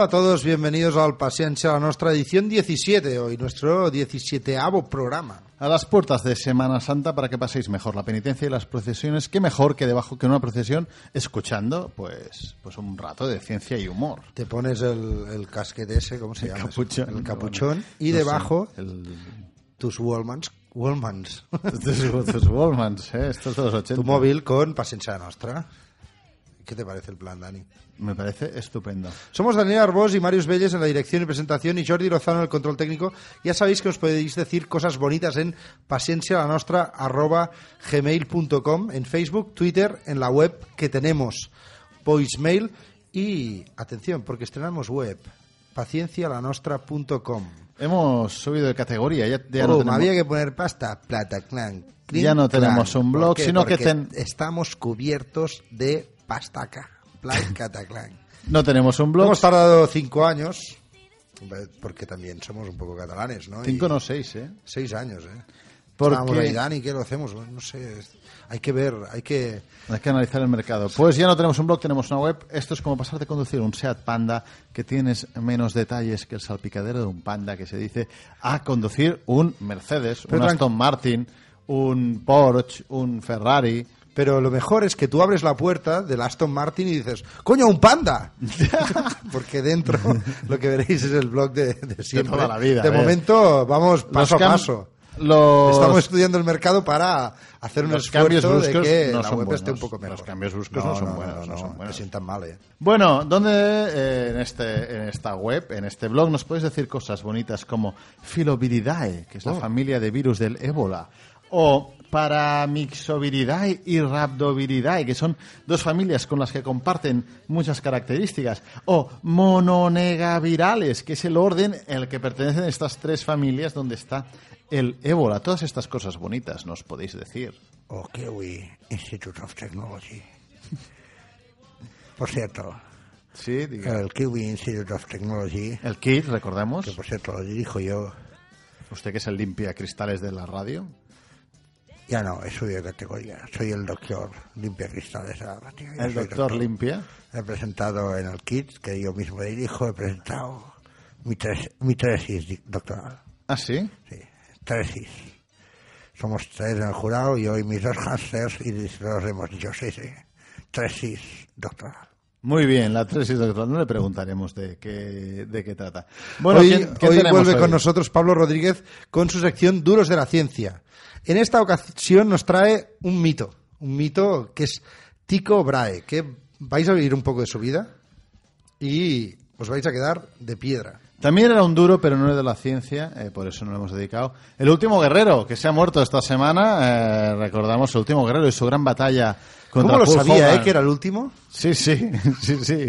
Hola a todos, bienvenidos al Paciencia, a nuestra edición 17, hoy nuestro 17avo programa. A las puertas de Semana Santa para que paséis mejor la penitencia y las procesiones, qué mejor que debajo que en una procesión escuchando pues pues un rato de ciencia y humor. Te pones el, el casquete ese, ¿cómo se El llama? capuchón. El capuchón y No sé, debajo el- tus Wallmans, Wallmans, tus, tus Wallmans, ¿eh? estos de los 80. tu móvil con Paciencia Nostra. ¿Qué te parece el plan, Dani? Me parece estupendo. Somos Daniel Arbós y Marius Belles en la dirección y presentación y Jordi Lozano en el control técnico. Ya sabéis que os podéis decir cosas bonitas en paciencialanostra.gmail.com en Facebook, Twitter, en la web que tenemos, voicemail y, atención, porque estrenamos web, paciencialanostra.com. Hemos subido de categoría, ya, ya Oh, no me tenemos... había que poner pasta, plata, clan. Ya no tenemos clan. un blog, sino que ten- estamos cubiertos de pastaca. Plan, cataclan. No tenemos un blog. Hemos tardado cinco años, porque también somos un poco catalanes, ¿no? Cinco Y no seis, ¿eh? Seis años, ¿eh? Porque- ahí, Dani, ¿qué lo hacemos? No sé, hay que ver, hay que... Hay que analizar el mercado. Pues ya no tenemos un blog, tenemos una web. Esto es como pasar de conducir un Seat Panda que tienes menos detalles que el salpicadero de un Panda que se dice a conducir un Mercedes, Pero un Aston Martin, un Porsche, un Ferrari. Pero lo mejor es que tú abres la puerta del Aston Martin y dices, ¡coño, un panda! Porque dentro lo que veréis es el blog de, de siempre. toda la vida, De ¿eh? momento vamos paso Los a paso. Los, Estamos estudiando el mercado para hacer un los cambios esfuerzo de bruscos que no la son web esté un buenos. poco mejor. Los cambios bruscos no son buenos, no son buenos. Sientan mal, ¿eh? Bueno, ¿dónde eh, en, este, en esta web, en este blog, nos puedes decir cosas bonitas como Filoviridae, que es la Oh. familia de virus del ébola, o Paramyxoviridae y Rhabdoviridae, que son dos familias con las que comparten muchas características, o Mononegavirales, que es el orden en el que pertenecen estas tres familias donde está el ébola. Todas estas cosas bonitas nos podéis decir. O Kiwi Institute of Technology. Por cierto, Sí, diga. el Kiwi Institute of Technology, El kit, recordemos. que por cierto lo dirijo yo, Usted que es el limpia cristales de la radio. Ya no, he subido de categoría. Soy el doctor limpia cristales. ahora, tío, yo El doctor limpia. He presentado en el kit, que yo mismo dirijo, he presentado mi, tes- mi tesis doctoral. Ah, sí. Sí, tesis. Somos tres en el jurado, yo y mis dos hamsters, y los hemos dicho, sí, sí, tesis doctoral. Muy bien, la tesis doctoral. No le preguntaremos de qué, de qué trata. Bueno, hoy ¿quién- quién hoy vuelve hoy? con nosotros Pablo Rodríguez con su sección Duros de la Ciencia. En esta ocasión nos trae un mito, un mito que es Tico Brahe, que vais a oír un poco de su vida y os vais a quedar de piedra. También era un duro, pero no era de la ciencia, eh, por eso no lo hemos dedicado. El último guerrero, que se ha muerto esta semana, eh, recordamos el último guerrero y su gran batalla contra ¿Cómo lo sabía, Hogan. eh, que era el último? Sí, sí, sí, sí.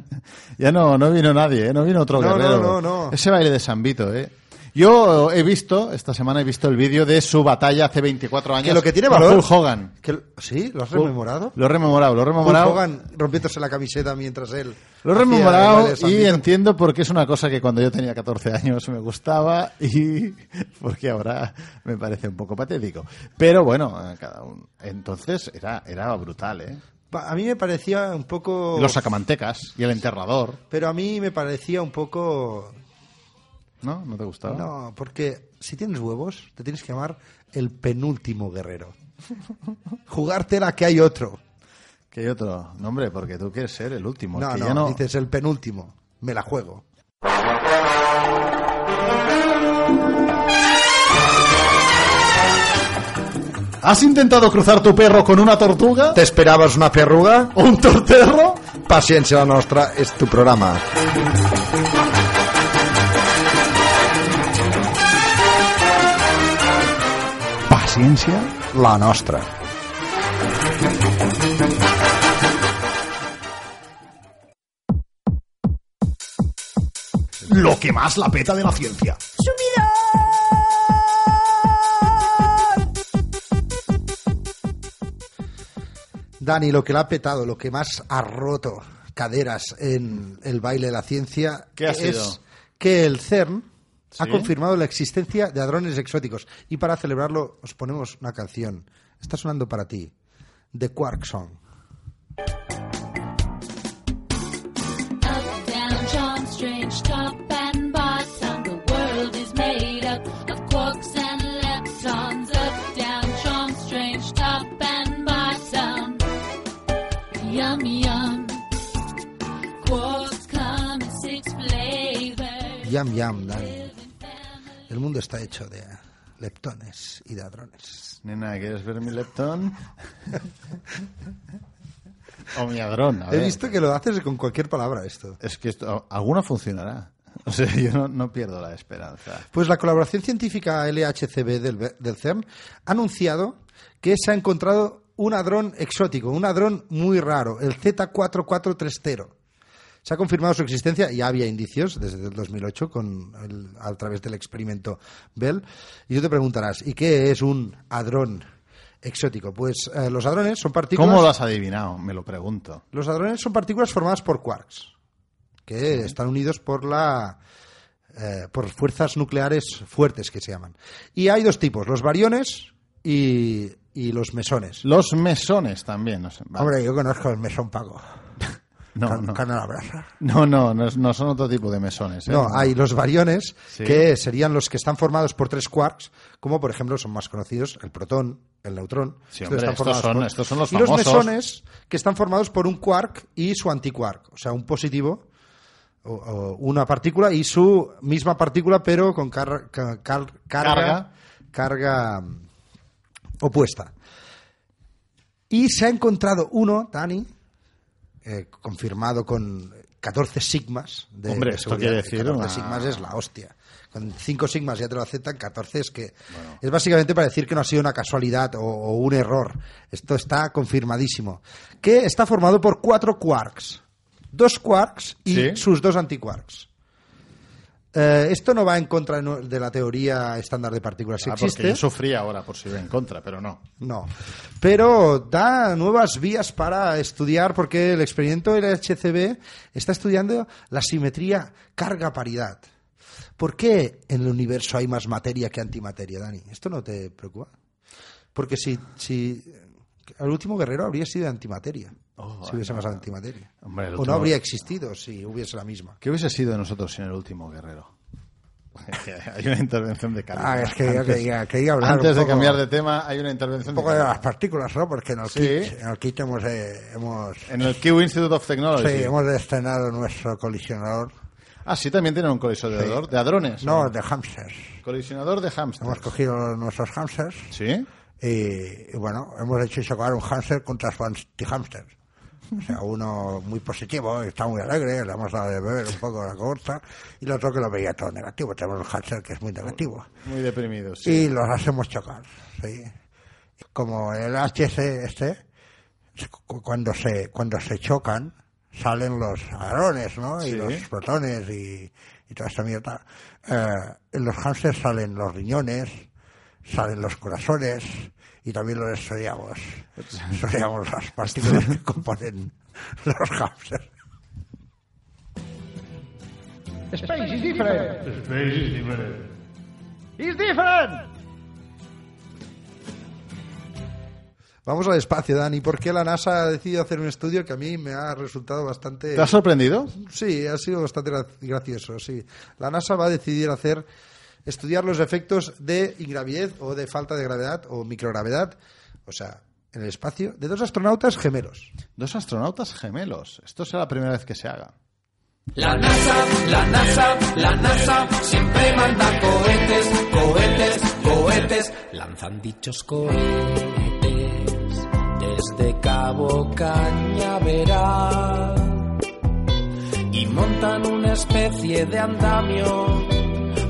ya no, no vino nadie, ¿eh? no vino otro No, guerrero. no, no, no. Ese baile de San Vito, ¿eh? Yo he visto, esta semana he visto el vídeo de su batalla hace 24 años Que lo que tiene valor... Hulk Hogan. que- ¿Sí? ¿Lo has rememorado? Lo he rememorado, lo he Hulk rememorado. Hogan rompiéndose la camiseta mientras él... Lo he rememorado y entiendo por qué es una cosa que cuando yo tenía 14 años me gustaba y porque ahora me parece un poco patético. Pero bueno, cada uno. Entonces era, era brutal, ¿eh? A mí me parecía un poco... Los sacamantecas y el enterrador, Pero a mí me parecía un poco... ¿no? ¿No te gustaba? No, porque si tienes huevos, te tienes que llamar el penúltimo guerrero. Jugártela que hay otro. Que hay otro nombre, porque tú quieres ser el último. No, que no, ya no... dices el penúltimo. Me la juego. ¿Has intentado cruzar tu perro con una tortuga? ¿Te esperabas una perruga? ¿O un torterro? Paciencia la nostra es tu programa. Paciencia. La nostra. Lo que más la peta de la ciencia. Dani, lo que le ha petado, lo que más ha roto caderas en el baile de la ciencia ¿Qué ha es sido? que el CERN ha confirmado la existencia de hadrones exóticos. Y para celebrarlo os ponemos una canción. Está sonando para ti. The Quark Song. Yam yam, Dani. El mundo está hecho de leptones y de hadrones. Nena, ¿quieres ver mi leptón? o mi hadrón, a He ver. visto que lo haces con cualquier palabra esto. Es que esto, alguna funcionará. O sea, yo no, no pierdo la esperanza. Pues la colaboración científica LHCb del, del CERN ha anunciado que se ha encontrado un hadrón exótico, un hadrón muy raro, el Z4430. Se ha confirmado su existencia, ya había indicios desde el 2008 con el- a través del experimento Bell. Y tú te preguntarás, ¿y qué es un hadrón exótico? Pues eh, los hadrones son partículas. ¿Cómo lo has adivinado? Me lo pregunto. Los hadrones son partículas formadas por quarks, que están unidos por la eh, por fuerzas nucleares fuertes que se llaman. Y hay dos tipos, los bariones y, y los mesones. Los mesones también. No, sé. Vale. Hombre, yo conozco el mesón pago. No, Can- no. No, no, no, no son otro tipo de mesones. ¿eh? No, hay los bariones, Sí. que serían los que están formados por tres quarks, como por ejemplo son más conocidos el protón, el neutrón. Sí, Estos hombre, están estos son- estos son los y los mesones, que están formados por un quark y su antiquark, o sea, un positivo, o, o una partícula y su misma partícula, pero con car- ca- car- carga, Carga. carga mm, opuesta. Y se ha encontrado uno, Dani, eh, confirmado con 14 sigmas. De, Hombre, de esto quiere decir 14 una- sigmas es la hostia. Con 5 sigmas ya te lo aceptan, 14 es que... Es básicamente para decir que no ha sido una casualidad o, o un error. Esto está confirmadísimo. Que está formado por cuatro quarks. Dos quarks y Sí. sus dos antiquarks. Eh, esto no va en contra de la teoría estándar de partículas que Ah, porque existe. yo sufría ahora por si iba en contra, pero no. No. Pero da nuevas vías para estudiar, porque el experimento LHCb está estudiando la simetría carga-paridad. ¿Por qué en el universo hay más materia que antimateria, Dani? ¿Esto no te preocupa? Porque si, si el último guerrero habría sido de antimateria, Oh, si hubiese más antimateria. Hombre, o no habría existido si hubiese la misma. ¿Qué hubiese sido de nosotros sin el último guerrero? hay una intervención de calidad. Ah, es que yo Antes- quería, quería hablar Antes un de cambiar de tema, hay una intervención un poco de las partículas, ¿no? Porque en el Sí. kit, en el kit hemos, eh, hemos En el Institute of Technology. Sí, hemos estrenado nuestro colisionador. Ah, sí, también tienen un colisionador de hadrones. No, ¿o? de hamsters. Colisionador de Hemos hamsters. cogido nuestros hamsters ¿Sí? Y, y bueno, hemos hecho chocar un hamster contra su anti-hamster. O sea, uno muy positivo, está muy alegre, le hemos dado de beber un poco la coberta, y el otro que lo veía todo negativo. Tenemos un hamster que es muy negativo. Muy deprimidos. sí. Y los hacemos chocar. ¿sí? Como el HS este, cu- cuando se, cuando se chocan, salen los hadrones, ¿no? Sí. Y los protones y, y toda esta mierda. Eh, en los hamsters salen los riñones, salen los corazones y también los estudiamos. Estudiamos las partículas que componen los hamsters. Space is different. Space is different. It's different. Vamos al espacio, Dani, porque la NASA ha decidido hacer un estudio que a mí me ha resultado bastante... ¿Te has sorprendido? Sí, ha sido bastante gra- gracioso, sí. La NASA va a decidir hacer estudiar los efectos de ingravidez o de falta de gravedad o microgravedad, o sea, en el espacio, de dos astronautas gemelos. Dos astronautas gemelos. Esto será la primera vez que se haga. La NASA, la NASA, la NASA siempre manda cohetes, cohetes, cohetes. Lanzan dichos cohetes desde Cabo Cañaveral y montan una especie de andamio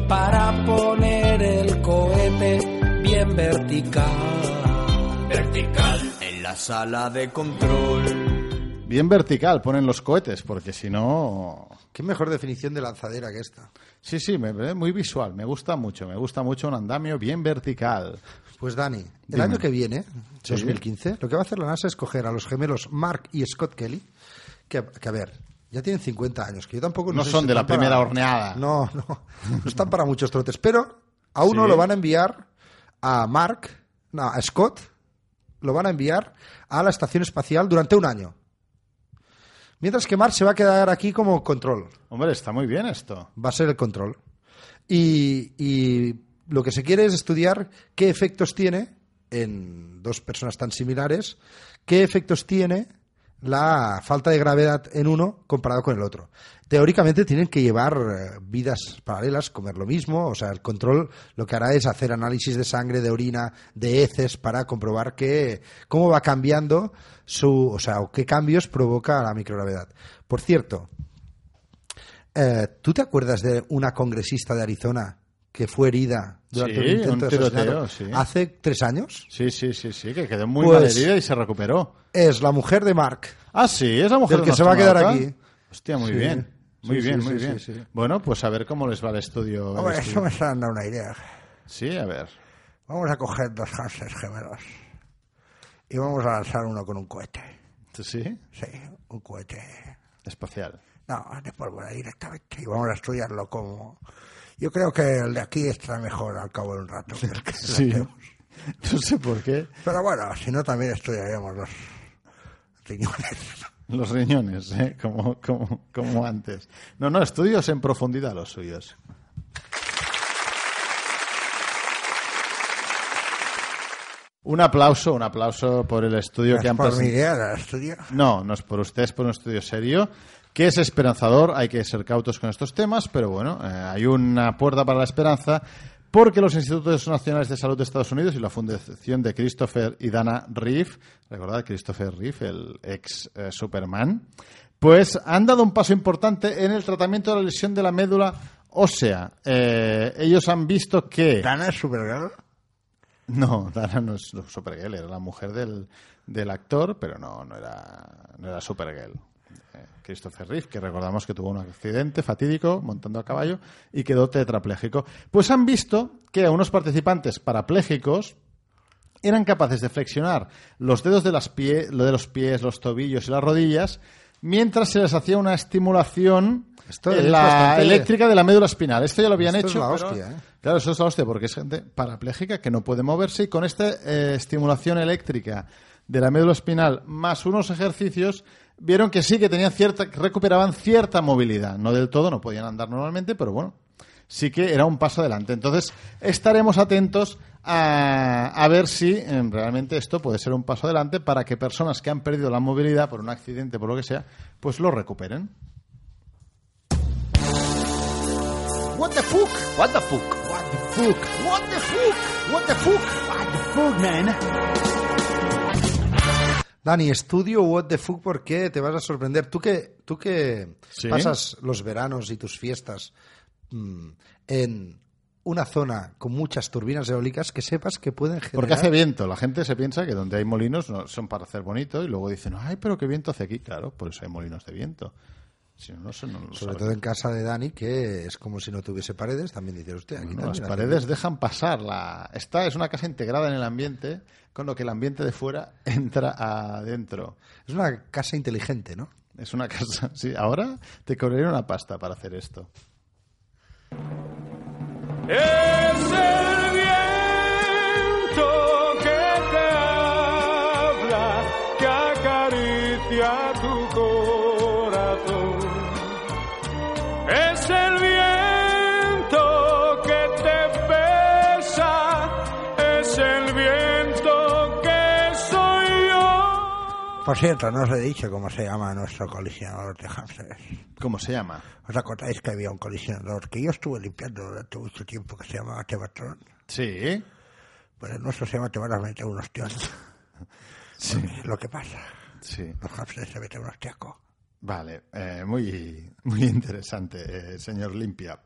para poner el cohete bien vertical. Vertical en la sala de control. Bien vertical ponen los cohetes, porque si no... Qué mejor definición de lanzadera que esta. Sí, sí, me, muy visual. Me gusta mucho. Me gusta mucho un andamio bien vertical. Pues Dani, el Dime. año que viene, Sí. 2015, lo que va a hacer la NASA es coger a los gemelos Mark y Scott Kelly, que, que, a ver, ya tienen 50 años, que yo tampoco No sé son si de la primera para- horneada. No, no, no están para muchos trotes, pero a uno Sí. lo van a enviar a Mark, no, a Scott, lo van a enviar a la estación espacial durante un año. Mientras que Mars se va a quedar aquí como control. Hombre, está muy bien esto. Va a ser el control. Y, y lo que se quiere es estudiar qué efectos tiene en dos personas tan similares, qué efectos tiene la falta de gravedad en uno comparado con el otro. Teóricamente tienen que llevar eh, vidas paralelas, comer lo mismo, o sea, el control lo que hará es hacer análisis de sangre, de orina, de heces para comprobar que, cómo va cambiando su, o sea, qué cambios provoca la microgravedad. Por cierto, eh, ¿tú te acuerdas de una congresista de Arizona que fue herida durante Sí, un intento un de tiroteo, asesinato sí. hace tres años? Sí, sí, sí, sí, que quedó muy Pues- mal herida y se recuperó. Es la mujer de Mark. Ah, sí, es la mujer Del de que se va a quedar aquí. Hostia, muy Sí. bien. Muy Sí, bien, sí, muy bien. Bueno, pues a ver cómo les va el estudio. el Hombre, estudio. eso me está dando una idea. Sí, a ver. Vamos a coger dos hámsters gemelos y vamos a lanzar uno con un cohete. ¿Sí? Sí, un cohete. Espacial. No, de pólvora directamente. Y vamos a estudiarlo como... Yo creo que el de aquí está mejor al cabo de un rato. que el que Sí. No sé por qué. Pero bueno, si no también estudiaríamos los riñones. Los riñones, ¿eh? como, como, como antes. No, no, estudios en profundidad los suyos. Un aplauso, un aplauso por el estudio que han por mi presentado. estudio. No, no es por usted, es por un estudio serio, que es esperanzador, hay que ser cautos con estos temas, pero bueno, eh, hay una puerta para la esperanza, porque los Institutos Nacionales de Salud de Estados Unidos y la Fundación de Christopher y Dana Reeve, recordad Christopher Reeve, el ex eh, Superman, pues han dado un paso importante en el tratamiento de la lesión de la médula ósea. Eh, ellos han visto que... ¿Dana es Supergirl? No, Dana no es Supergirl, era la mujer del, del actor, pero no, no era, no era Supergirl. Eh, Christopher Reeve, que recordamos que tuvo un accidente fatídico montando a caballo y quedó tetrapléjico. Pues han visto que a unos participantes parapléjicos eran capaces de flexionar los dedos de, las pie, lo de los pies, los tobillos y las rodillas mientras se les hacía una estimulación Esto en es la bastante- eléctrica de la médula espinal. Esto ya lo habían Esto es hecho. la pero- hostia, ¿eh? Claro, eso es la hostia, porque es gente parapléjica que no puede moverse y con esta eh, estimulación eléctrica de la médula espinal más unos ejercicios vieron que sí que tenían cierta, recuperaban cierta movilidad. No del todo, no podían andar normalmente, pero bueno, sí que era un paso adelante. Entonces, estaremos atentos a, a ver si eh, realmente esto puede ser un paso adelante para que personas que han perdido la movilidad por un accidente, por lo que sea, pues lo recuperen. What the fuck? What the fuck? What the fuck? What the fuck? What the fuck? What the fuck, man? Dani, estudio What the fuck porque te vas a sorprender. Tú que, tú que Sí. pasas los veranos y tus fiestas en una zona con muchas turbinas eólicas, que sepas que pueden generar... Porque hace viento. La gente se piensa que donde hay molinos no, son para hacer bonito y luego dicen, ay, pero qué viento hace aquí. Claro, por eso hay molinos de viento. Si no, no no Sobre sabe. todo en casa de Dani, que es como si no tuviese paredes, también dice usted. Aquí también las paredes dejan pasar. La... Esta es una casa integrada en el ambiente, con lo que el ambiente de fuera entra adentro. Es una casa inteligente, ¿no? Es una casa. Sí, ahora te cobraría una pasta para hacer esto. Es Por cierto, no os he dicho cómo se llama nuestro colisionador de hámsteres. ¿Cómo se llama? ¿Os acordáis que había un colisionador que yo estuve limpiando durante mucho tiempo que se llamaba Tevatron? Sí. Pues el nuestro se llama Te van a meter unos. Sí. Lo que pasa, Sí. los hámsteres se meten unos tiacos. Vale, eh, muy, muy interesante, eh, señor Limpia.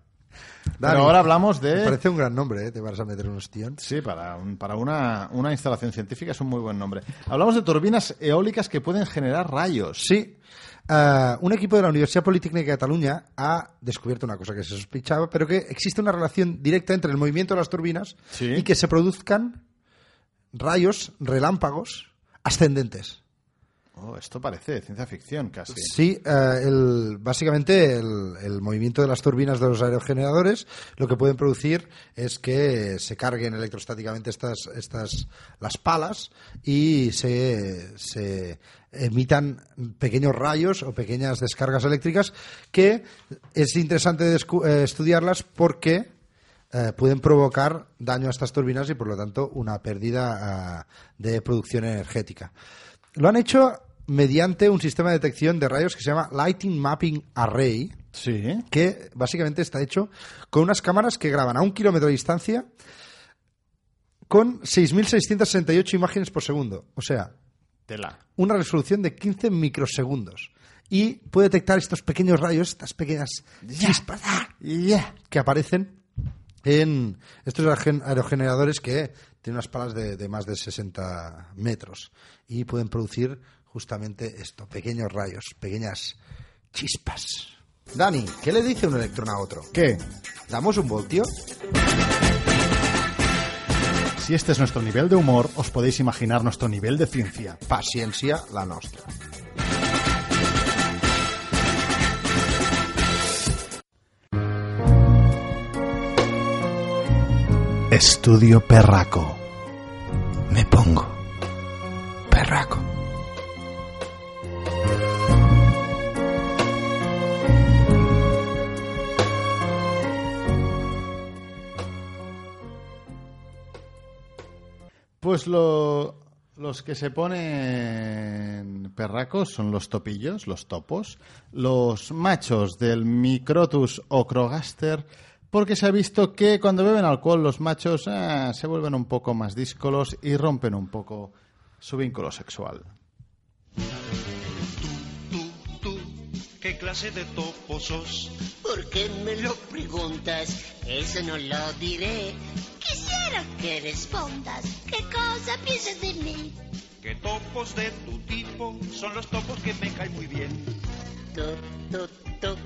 Dani, Pero ahora hablamos Me de... parece un gran nombre, ¿eh? Te vas a meter unos tiones. Sí, para, un- para una, una instalación científica es un muy buen nombre. Hablamos de turbinas eólicas que pueden generar rayos. Sí. eh, un equipo de la Universidad Politécnica de Cataluña ha descubierto una cosa que se sospechaba, pero que existe una relación directa entre el movimiento de las turbinas Sí. y que se produzcan rayos, relámpagos ascendentes. Oh, esto parece ciencia ficción casi. Sí, eh, el- básicamente el, movimiento de las turbinas de los aerogeneradores lo que pueden producir es que se carguen electrostáticamente estas, estas las palas y se, se emitan pequeños rayos o pequeñas descargas eléctricas que es interesante eh, estudiarlas porque eh, pueden provocar daño a estas turbinas y por lo tanto una pérdida ah, de producción energética. Lo han hecho mediante un sistema de detección de rayos que se llama Lighting Mapping Array, Sí. que básicamente está hecho con unas cámaras que graban a un kilómetro de distancia con 6.668 imágenes por segundo. O sea, Tela. una resolución de 15 microsegundos. Y puede detectar estos pequeños rayos, estas pequeñas chispas ¡ah! Ya. que aparecen en estos aerogen- aerogeneradores que tienen unas palas de, de más de 60 metros y pueden producir justamente esto, pequeños rayos, pequeñas chispas. Dani, ¿qué le dice un electrón a otro? ¿Qué? ¿Damos un voltio? Si este es nuestro nivel de humor, os podéis imaginar nuestro nivel de ciencia. Paciencia la nostra. Estudio Perraco. Me pongo perraco. Pues lo- los que se ponen perracos son los topillos, los topos, los machos del Microtus ocrogaster, porque se ha visto que cuando beben alcohol los machos ah, se vuelven un poco más díscolos y rompen un poco su vínculo sexual. Tú, tú, ¿qué clase de topo sos? ¿Por qué me lo preguntas? Eso no lo diré. Quisiera que respondas. ¿Qué cosa piensas de mí? ¿Qué topos de tu tipo son los topos que me caen muy bien? Tú, tú, tú.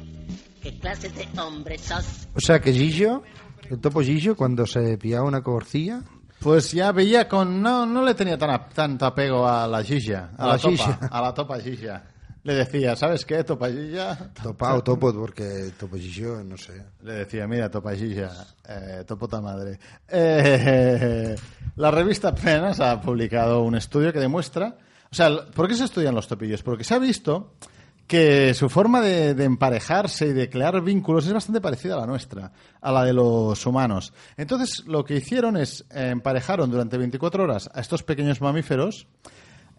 ¿Qué clase de hombre sos? O sea que Gillo, el topo Gillo, cuando se pillaba una coborcilla, Pues ya veía con... No, no le tenía tan a- tanto apego a la Gilla, a, A la, la topa, Gilla. a la topa. Le decía, ¿sabes qué, topa Gilla? topa o topo, porque topo Gillo, no sé. Le decía, mira, topa Gilla, eh, topota madre. Eh, la revista Penas ha publicado un estudio que demuestra... O sea, ¿por qué se estudian los topillos? Porque se ha visto que su forma de, de emparejarse y de crear vínculos es bastante parecida a la nuestra, a la de los humanos. Entonces, lo que hicieron es eh, emparejaron durante 24 horas a estos pequeños mamíferos,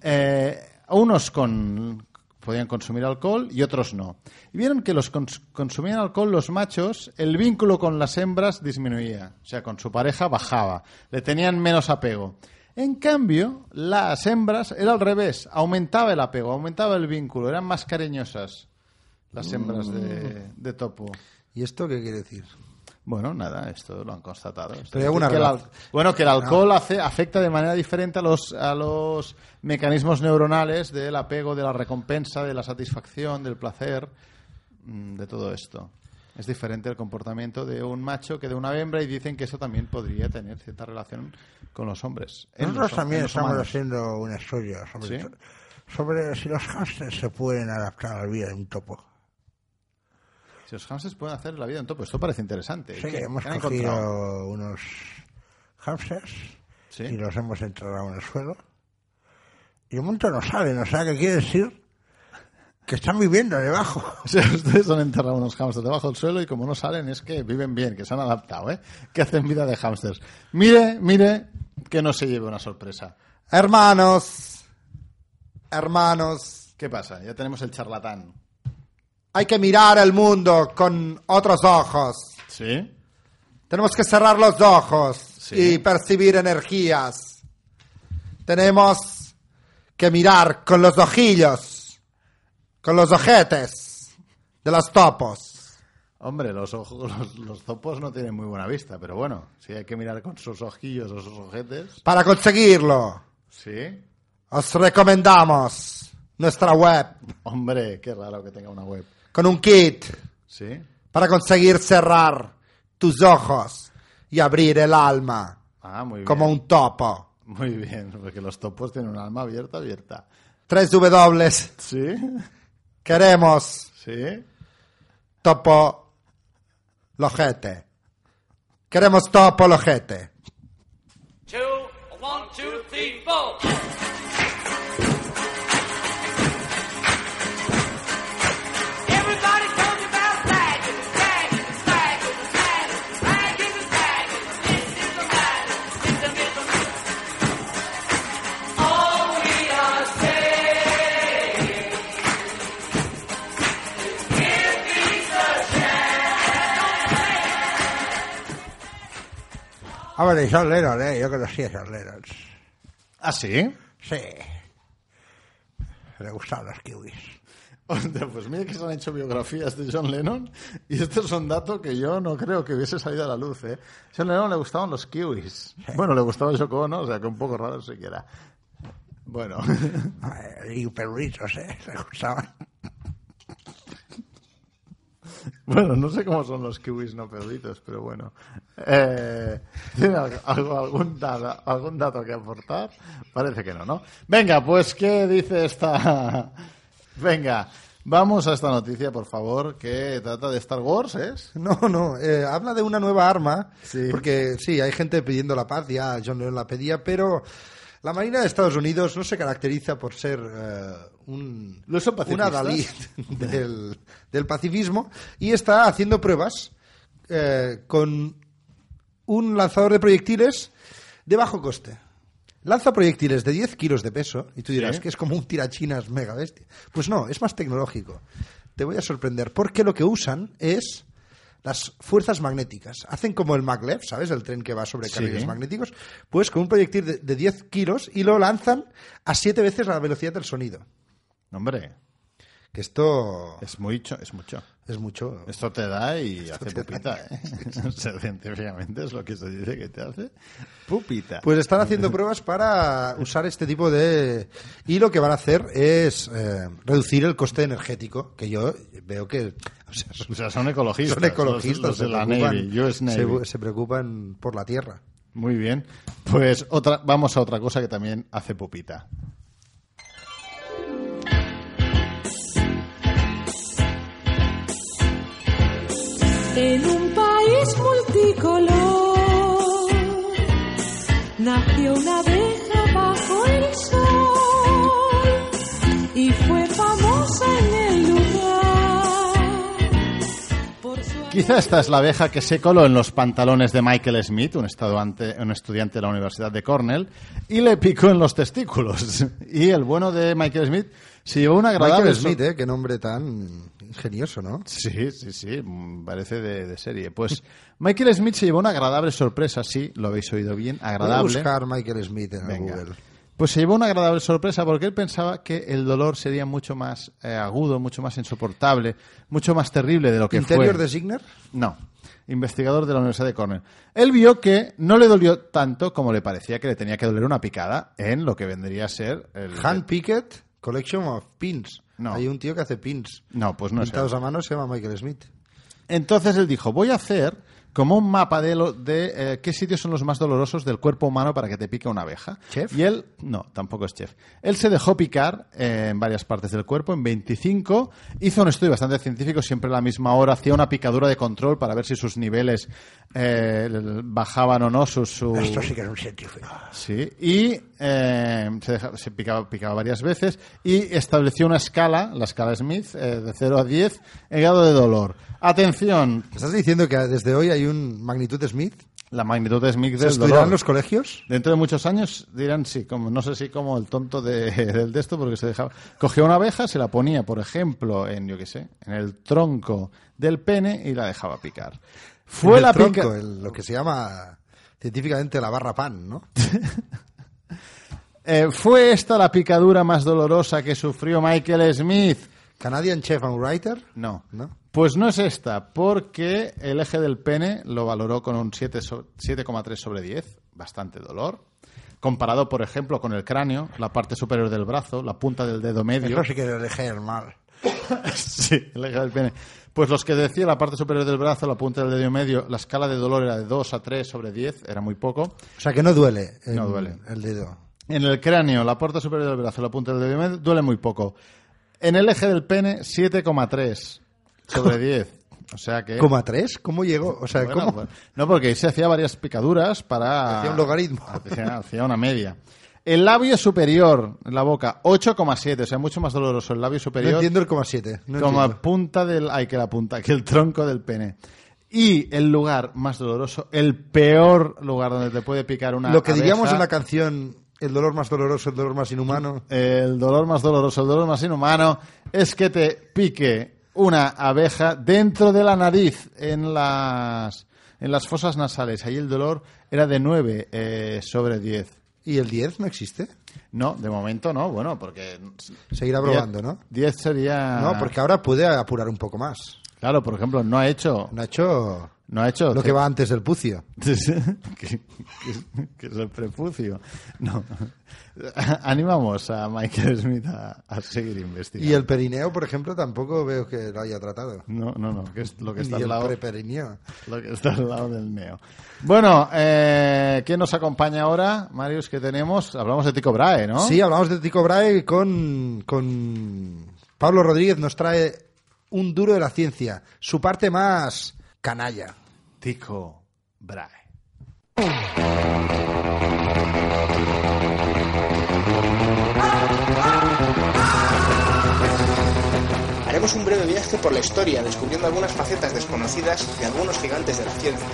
eh, unos con podían consumir alcohol y otros no. Y vieron que los cons- consumían alcohol los machos, el vínculo con las hembras disminuía, o sea, con su pareja bajaba, le tenían menos apego. En cambio, las hembras era al revés, aumentaba el apego, aumentaba el vínculo, eran más cariñosas las hembras de, de topo. ¿Y esto qué quiere decir? Bueno, nada, esto lo han constatado. Esto Pero que el bueno, que el alcohol hace, afecta de manera diferente a los, a los mecanismos neuronales del apego, de la recompensa, de la satisfacción, del placer, mm, de todo esto. Es diferente el comportamiento de un macho que de una hembra y dicen que eso también podría tener cierta relación con los hombres. Nosotros los- también estamos humanos. haciendo un estudio sobre, ¿Sí? sobre si los hámsters se pueden adaptar a la vida de un topo. Si los hamsters pueden hacer la vida en topo, esto parece interesante. Sí, ¿Qué- hemos qué cogido encontrado? unos hámsters Sí. y los hemos enterrado en el suelo. Y un momento no salen, o sea, que quiere decir que están viviendo debajo. O sea, ustedes han enterrado unos hámsters debajo del suelo y como no salen es que viven bien, que se han adaptado, ¿eh? Que hacen vida de hámsters. Mire, mire, que no se lleve una sorpresa. Hermanos, hermanos, ¿Qué pasa? Ya tenemos el charlatán. Hay que mirar el mundo con otros ojos. ¿Sí? Tenemos que cerrar los ojos Sí. y percibir energías. Tenemos que mirar con los ojillos, con los ojetes de los topos. Hombre, los, ojos, los, los topos no tienen muy buena vista, pero bueno, si hay que mirar con sus ojillos o sus ojetes. Para conseguirlo, ¿Sí? os recomendamos nuestra web Hombre, qué raro que tenga una web. Con un kit ¿Sí? para conseguir cerrar tus ojos y abrir el alma Ah, muy bien. como un topo. Muy bien, porque los topos tienen un alma abierta, abierta. Tres W. Sí, Queremos sí. topo lojete. Queremos topo lojete. Two, one, two, three, four. Y John Lennon, ¿eh? Yo conocí a John Lennon. ¿Ah, sí? Sí. Le gustaban los kiwis. Pues mira que se han hecho biografías de John Lennon y este es un dato que yo no creo que hubiese salido a la luz. ¿eh? John Lennon le gustaban los kiwis. Bueno, le gustaba Yoko Ono, o sea que un poco raro siquiera. Bueno, Y perritos, ¿eh? Le gustaban. bueno, no sé cómo son los kiwis no perditos, pero bueno. Eh, ¿Tiene algo- algún, dato, algún dato que aportar? Parece que no, ¿no? Venga, pues, ¿qué dice esta...? Venga, vamos a esta noticia, por favor, que trata de Star Wars, ¿es? No, no, eh, habla de una nueva arma, Sí. porque sí, hay gente pidiendo la paz, ya John Lennon la pedía, pero la Marina de Estados Unidos no se caracteriza por ser eh, un, ¿No son un pacifistas? adalid del, del pacifismo y está haciendo pruebas eh, con un lanzador de proyectiles de bajo coste. Lanza proyectiles de 10 kilos de peso y tú dirás Sí. que es como un tirachinas mega bestia. Pues no, es más tecnológico. Te voy a sorprender porque lo que usan es las fuerzas magnéticas. Hacen como el maglev, ¿sabes? El tren que va sobre Sí. carriles magnéticos. Pues con un proyectil de, de 10 kilos y lo lanzan a 7 veces la velocidad del sonido. Hombre, Que esto es mucho, es mucho. Es mucho. Esto te da y hace da. pupita, ¿eh? O sea, científicamente es lo que se dice que te hace pupita. Pues están haciendo pruebas para usar este tipo de... Y lo que van a hacer es eh, reducir el coste energético, que yo veo que... O sea, son, o sea, son ecologistas. son ecologistas, los, los de se, la preocupan, Navy, US Navy. se- se preocupan por la tierra. Muy bien. Pues otra, vamos a otra cosa que también hace pupita. En un país multicolor nació una abeja bajo el sol y fue famosa en el lugar por su Quizá esta es la abeja que se coló en los pantalones de Michael Smith, un, estudiante, un estudiante de la Universidad de Cornell, y le picó en los testículos. Y el bueno de Michael Smith se llevó una agradable... Michael Smith, ¿eh? Qué nombre tan ingenioso, ¿no? Sí, sí, sí, parece de, de serie. Pues Michael Smith se llevó una agradable sorpresa, sí, lo habéis oído bien, Voy a agradable. buscar Michael Smith en Venga. Google. Pues se llevó una agradable sorpresa porque él pensaba que el dolor sería mucho más eh, agudo, mucho más insoportable, mucho más terrible de lo que ¿Interior fue. de Signer? No, investigador de la Universidad de Cornell. Él vio que no le dolió tanto como le parecía que le tenía que doler una picada en lo que vendría a ser el... Hand Pickett Collection of Pins. No. Hay un tío que hace pins. No, pues no es Pintados él. a mano se llama Michael Smith. Entonces él dijo, voy a hacer como un mapa de, lo- de eh, qué sitios son los más dolorosos del cuerpo humano para que te pique una abeja. ¿Chef? Y él, no, tampoco es chef. Él se dejó picar eh, en varias partes del cuerpo, en 25, hizo un estudio bastante científico, siempre a la misma hora, hacía una picadura de control para ver si sus niveles eh, bajaban o no, su, su- Esto sí que es un científico. Sí, y eh, se, deja- se picaba, picaba varias veces y estableció una escala, la escala Smith, eh, de 0 a 10, en grado de dolor. Atención, ¿Me ¿Estás diciendo que desde hoy hay un magnitud Smith? la magnitud de Smith ¿Se del dolor. en los colegios? Dentro de muchos años dirán sí, como no sé si como el tonto de, del de esto, porque se dejaba. Cogía una abeja, se la ponía, por ejemplo, en yo qué sé, en el tronco del pene y la dejaba picar. Fue En el la tronco, pica- el- lo que se llama científicamente la barra pan, ¿no? Eh, ¿Fue esta la picadura más dolorosa que sufrió Michael Smith? Canadian Chef and Writer. No. ¿No? Pues no es esta, porque el eje del pene lo valoró con un 7 so- 7,3 sobre 10, bastante dolor. Comparado, por ejemplo, con el cráneo, la parte superior del brazo, la punta del dedo medio. Eso sí que es elegir mal. Sí, el eje del pene. Pues los que decía la parte superior del brazo, la punta del dedo medio, la escala de dolor era de 2 a 3 sobre 10, era muy poco. O sea que no duele. No duele. El dedo. En el cráneo, la puerta superior del brazo, la punta del dedo duele muy poco. En el eje del pene, 7,3 sobre 10. O sea que... ¿Coma tres? ¿Cómo llegó? O sea, Bueno, ¿cómo? bueno. No, porque se hacía varias picaduras para... Hacía un logaritmo. Hacía, hacía una media. El labio superior, la boca, 8,7. O sea, mucho más doloroso el labio No superior. entiendo el coma siete. No como entiendo. punta del... Ay, que la punta, que el tronco del pene. Y el lugar más doloroso, el peor lugar donde te puede picar una Lo que diríamos en la canción, el dolor más doloroso, el dolor más inhumano. El dolor más doloroso, el dolor más inhumano, es que te pique una abeja dentro de la nariz, en las, en las fosas nasales. Ahí el dolor era de 9 eh, sobre 10. ¿Y el 10 no existe? No, de momento no, bueno, porque... Seguirá probando, ¿no? 10 sería... No, porque ahora puede apurar un poco más. Claro, por ejemplo, no ha hecho... No ha hecho No ha hecho... lo que va antes del pucio. que, es el prepucio. No. Animamos a Michael Smith a, a seguir investigando. Y el perineo, por ejemplo, tampoco veo que lo haya tratado. No, no, no, que es lo que está Ni al el lado... preperineo. Lo que está al lado del neo. Bueno, eh, ¿quién nos acompaña ahora, Marius? que tenemos? Hablamos de Tico Brahe, ¿no? Sí, hablamos de Tico Brahe con, con Pablo Rodríguez. Nos trae un duro de la ciencia, su parte más canalla. Tico Brahe. Haremos un breve viaje por la historia, descubriendo algunas facetas desconocidas de algunos gigantes de la ciencia.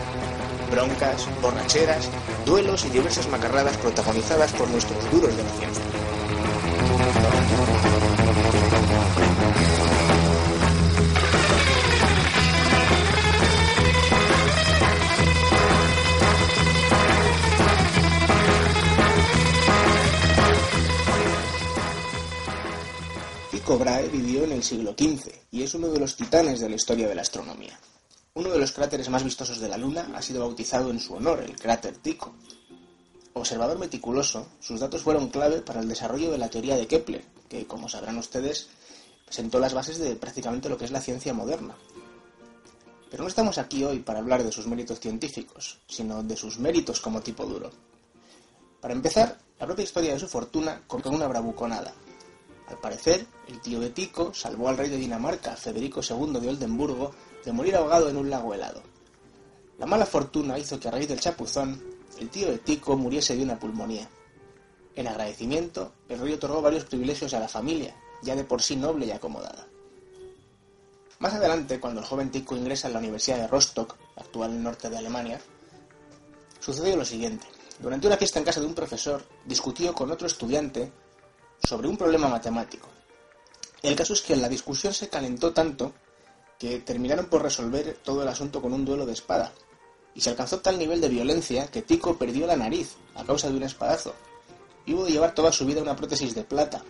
Broncas, borracheras, duelos y diversas macarradas protagonizadas por nuestros duros de la ciencia. Tycho Brahe vivió en el siglo XV y es uno de los titanes de la historia de la astronomía. Uno de los cráteres más vistosos de la Luna ha sido bautizado en su honor, el cráter Tycho. Observador meticuloso, sus datos fueron clave para el desarrollo de la teoría de Kepler, que, como sabrán ustedes, sentó las bases de prácticamente lo que es la ciencia moderna. Pero no estamos aquí hoy para hablar de sus méritos científicos, sino de sus méritos como tipo duro. Para empezar, la propia historia de su fortuna cortó una bravuconada. Al parecer, el tío de Tico salvó al rey de Dinamarca, Federico II de Oldenburgo, de morir ahogado en un lago helado. La mala fortuna hizo que a raíz del chapuzón, el tío de Tico muriese de una pulmonía. En agradecimiento, el rey otorgó varios privilegios a la familia, ya de por sí noble y acomodada. Más adelante, cuando el joven Tico ingresa en la Universidad de Rostock, actual norte de Alemania, sucedió lo siguiente. Durante una fiesta en casa de un profesor, discutió con otro estudiante sobre un problema matemático. El caso es que la discusión se calentó tanto que terminaron por resolver todo el asunto con un duelo de espada. Y se alcanzó tal nivel de violencia que Tico perdió la nariz a causa de un espadazo. Y hubo de llevar toda su vida una prótesis de plata,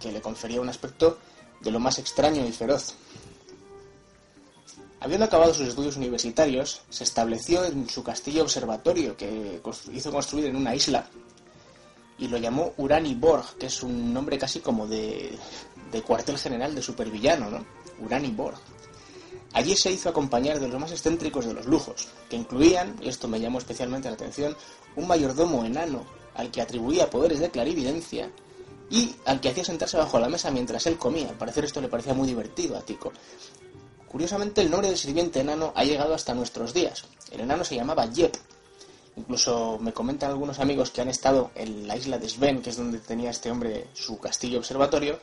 que le confería un aspecto de lo más extraño y feroz. Habiendo acabado sus estudios universitarios, se estableció en su castillo observatorio que hizo construir en una isla y lo llamó Urani Borg, que es un nombre casi como de, cuartel general de supervillano, ¿no? Urani Borg. Allí se hizo acompañar de los más excéntricos de los lujos, que incluían, y esto me llamó especialmente la atención, un mayordomo enano al que atribuía poderes de clarividencia y al que hacía sentarse bajo la mesa mientras él comía. Al parecer esto le parecía muy divertido a Tico. Curiosamente, el nombre del sirviente enano ha llegado hasta nuestros días. El enano se llamaba Jep. Incluso me comentan algunos amigos que han estado en la isla de Sven, que es donde tenía este hombre su castillo observatorio,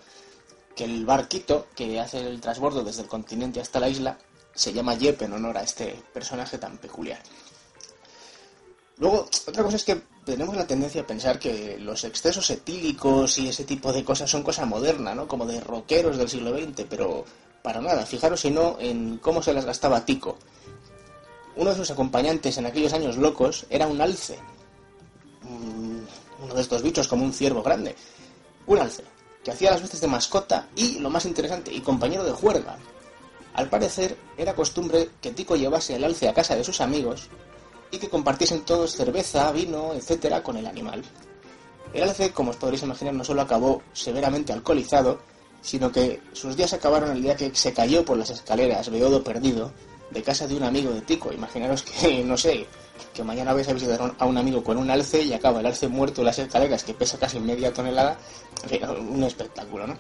que el barquito que hace el transbordo desde el continente hasta la isla se llama Jep en honor a este personaje tan peculiar. Luego, otra cosa es que tenemos la tendencia a pensar que los excesos etílicos y ese tipo de cosas son cosa moderna, ¿no? Como de rockeros del siglo XX, pero para nada. Fijaros si no en cómo se las gastaba Tico. Uno de sus acompañantes en aquellos años locos era un alce. Un- Uno de estos bichos como un ciervo grande. Un alce, que hacía las veces de mascota y, lo más interesante, y compañero de juerga. Al parecer, era costumbre que Tico llevase el alce a casa de sus amigos y que compartiesen todos cerveza, vino, etcétera, con el animal. El alce, como os podréis imaginar, no solo acabó severamente alcoholizado, sino que sus días acabaron el día que se cayó por las escaleras, beodo perdido, de casa de un amigo de Tico. Imaginaros que, no sé, que mañana vais a visitar a un- amigo con un alce y acaba el alce muerto en las escaleras que pesa casi media tonelada. Un espectáculo, ¿no?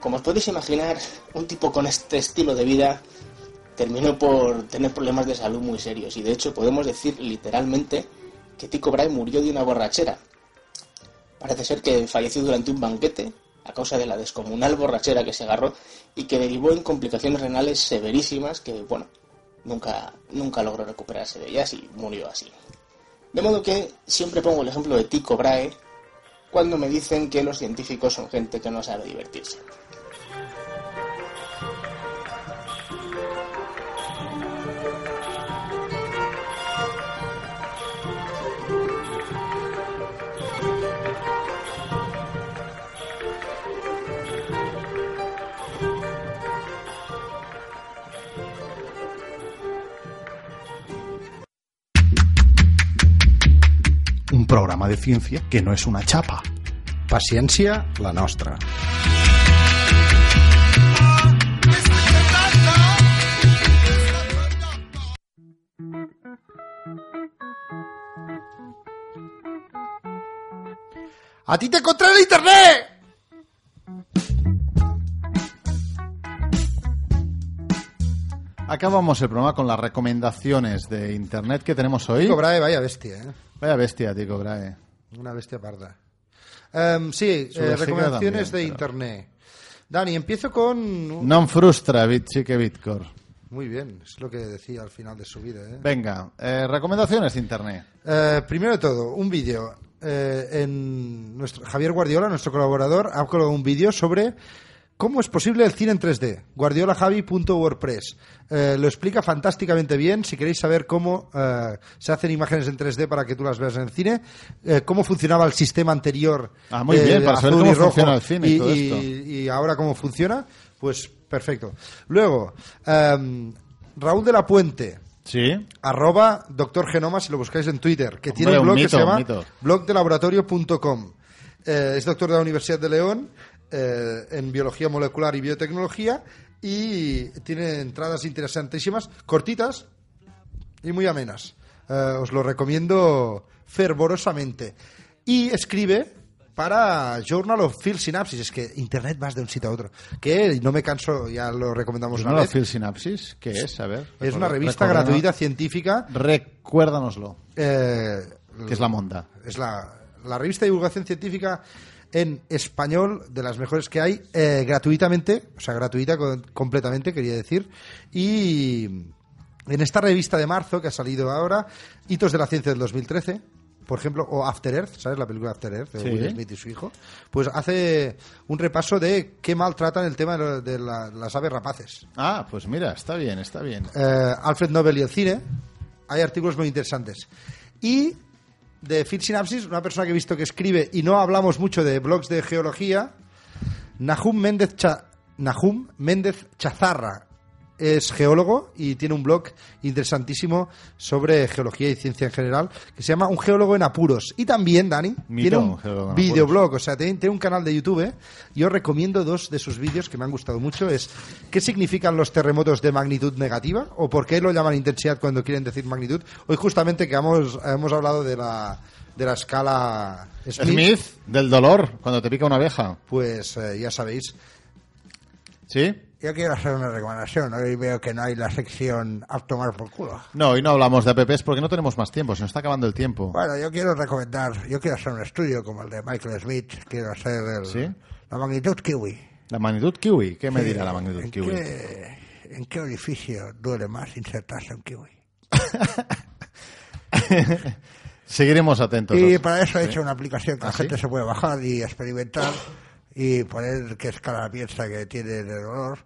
Como os podéis imaginar, un tipo con este estilo de vida terminó por tener problemas de salud muy serios y de hecho podemos decir literalmente que Tico Brahe murió de una borrachera. Parece ser que falleció durante un banquete a causa de la descomunal borrachera que se agarró y que derivó en complicaciones renales severísimas que, bueno, nunca, nunca logró recuperarse de ellas y murió así. De modo que siempre pongo el ejemplo de Tico Brahe cuando me dicen que los científicos son gente que no sabe divertirse. Un programa de ciencia que no es una chapa. Paciència, la nostra. ¡A ti te encontré en internet! Acabamos el programa con las recomendaciones de internet que tenemos hoy. Tico Brahe, vaya bestia, ¿eh? Vaya bestia, Tico Brahe. Una bestia parda. Em, sí, eh, recomendaciones también, de pero- internet. Dani, empiezo con... Non frustra, Bitchique Bitcore. Muy bien, es lo que decía al final de su vida. ¿eh? Venga, eh, recomendaciones de internet. Eh, primero de todo, un vídeo. Eh, en nuestro, Javier Guardiola, nuestro colaborador, ha colgado un vídeo sobre cómo es posible el cine en 3D. guardiolajavi.wordpress. Eh, lo explica fantásticamente bien. Si queréis saber cómo eh, se hacen imágenes en 3D para que tú las veas en el cine, eh, cómo funcionaba el sistema anterior. Ah, muy eh, bien, para saber cómo y rojo, funciona el cine y todo esto. y ahora cómo funciona, pues perfecto. Luego, em, Raúl de la Puente Sí. arroba doctor genoma si lo buscáis en Twitter, que tiene Hombre, un un blog que mito, se llama blogdelaboratorio.com. Eh, es doctor de la Universidad de León eh, en biología molecular y biotecnología y tiene entradas interesantísimas, cortitas y muy amenas. Eh, os lo recomiendo fervorosamente. Y escribe para Journal of Field Synapsis. Es que Internet vas de un sitio a otro. Que no me canso, ya lo recomendamos una ¿Journal vez. of Field Synapsis? ¿Qué es? A ver. Es una revista gratuita científica. Recuérdanoslo. eh, Que es la monda. Es la, la revista de divulgación científica en español, de las mejores que hay, eh, gratuitamente, o sea, gratuita con- completamente, quería decir. Y en esta revista de marzo, que ha salido ahora, Hitos de la Ciencia del 2013, por ejemplo, o After Earth, ¿sabes? La película After Earth de Sí. Will Smith y su hijo, pues hace un repaso de qué mal tratan el tema de, lo- de la- las aves rapaces. Ah, pues mira, está bien, está bien. Eh, Alfred Nobel y el cine. Hay artículos muy interesantes. Y de Phil Synapsis, una persona que he visto que escribe, y no hablamos mucho de blogs de geología, Nahum Méndez, Cha- Nahum Méndez Chazarra. Es geólogo y tiene un blog interesantísimo sobre geología y ciencia en general que se llama Un geólogo en apuros. Y también, Dani, Mito, tiene un videoblog, o sea, tiene, tiene un canal de YouTube. ¿eh? Yo recomiendo dos de sus vídeos que me han gustado mucho. Es ¿qué significan los terremotos de magnitud negativa? ¿O por qué lo llaman intensidad cuando quieren decir magnitud? Hoy justamente que hemos, hemos hablado de la, de la escala Smith, Smith, del dolor, cuando te pica una abeja. pues eh, ya sabéis. ¿Sí? Yo quiero hacer una recomendación. Hoy veo que no hay la sección a tomar por culo. No, hoy no hablamos de apps porque no tenemos más tiempo, se nos está acabando el tiempo. Bueno, yo quiero recomendar, yo quiero hacer un estudio como el de Michael Smith, quiero hacer el- ¿Sí? la magnitud kiwi. La magnitud kiwi, ¿qué me Sí, dirá la magnitud ¿en kiwi? Qué, ¿En qué orificio duele más insertarse un kiwi? Seguiremos atentos. Y para eso he ¿Sí? hecho una aplicación que ¿Ah, la gente sí? se puede bajar y experimentar y poner qué escala piensa que tiene de dolor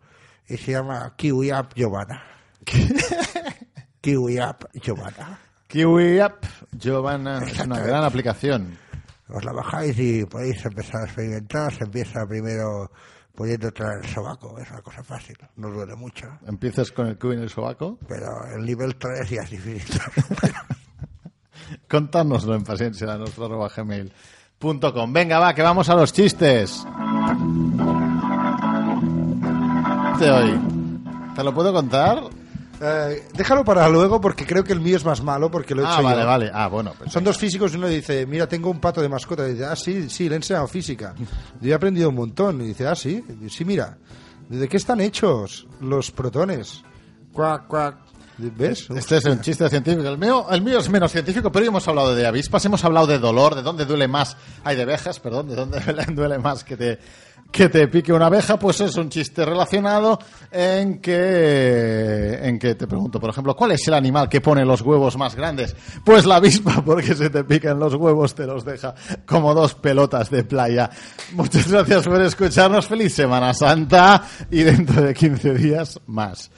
y se llama Kiwi App Giovanna. Kiwi App Giovanna. Kiwi App, Giovanna, es una gran aplicación. Os la bajáis y podéis empezar a experimentar. Se empieza primero poniéndote en el sobaco, es una cosa fácil, no duele mucho. Empiezas con el kiwi en el sobaco. Pero el nivel 3 ya es difícil. Contárnoslo en paciencia a nuestro arroba gmail.com. Venga, va, que vamos a los chistes. Hoy. ¿Te lo puedo contar? Eh, déjalo para luego porque creo que el mío es más malo porque lo he Ah, hecho vale, yo. vale. Ah, bueno. pues Son dos físicos y uno dice, mira, tengo un pato de mascota. Y dice, ah, sí, sí, le he enseñado física. Yo he aprendido un montón. Y dice, ah, sí, Y, sí, mira. ¿De qué están hechos los protones? Cuac, cuac. ¿Ves? Este es un chiste científico. El mío, el mío es menos científico, pero hoy hemos hablado de avispas, hemos hablado de dolor, de dónde duele más. Hay de abejas, perdón, de dónde duele más que te, que te pique una abeja. Pues es un chiste relacionado en que, en que te pregunto, por ejemplo, ¿cuál es el animal que pone los huevos más grandes? Pues la avispa, porque se te pican los huevos, te los deja como dos pelotas de playa. Muchas gracias por escucharnos. Feliz Semana Santa y dentro de 15 días más.